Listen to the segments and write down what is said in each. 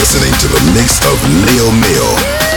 Listening to the mix of Neil Mail.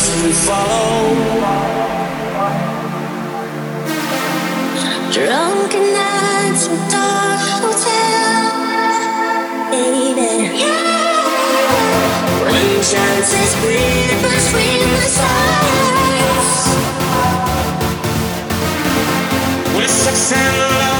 paths we follow. Drunken nights in dark hotels, baby. Yeah. When chances breathe between the stars, with sex and love.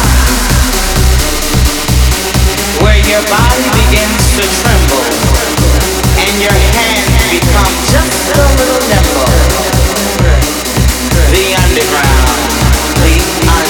where your body begins to tremble and your hands become just a little nimble. The underground, the underground.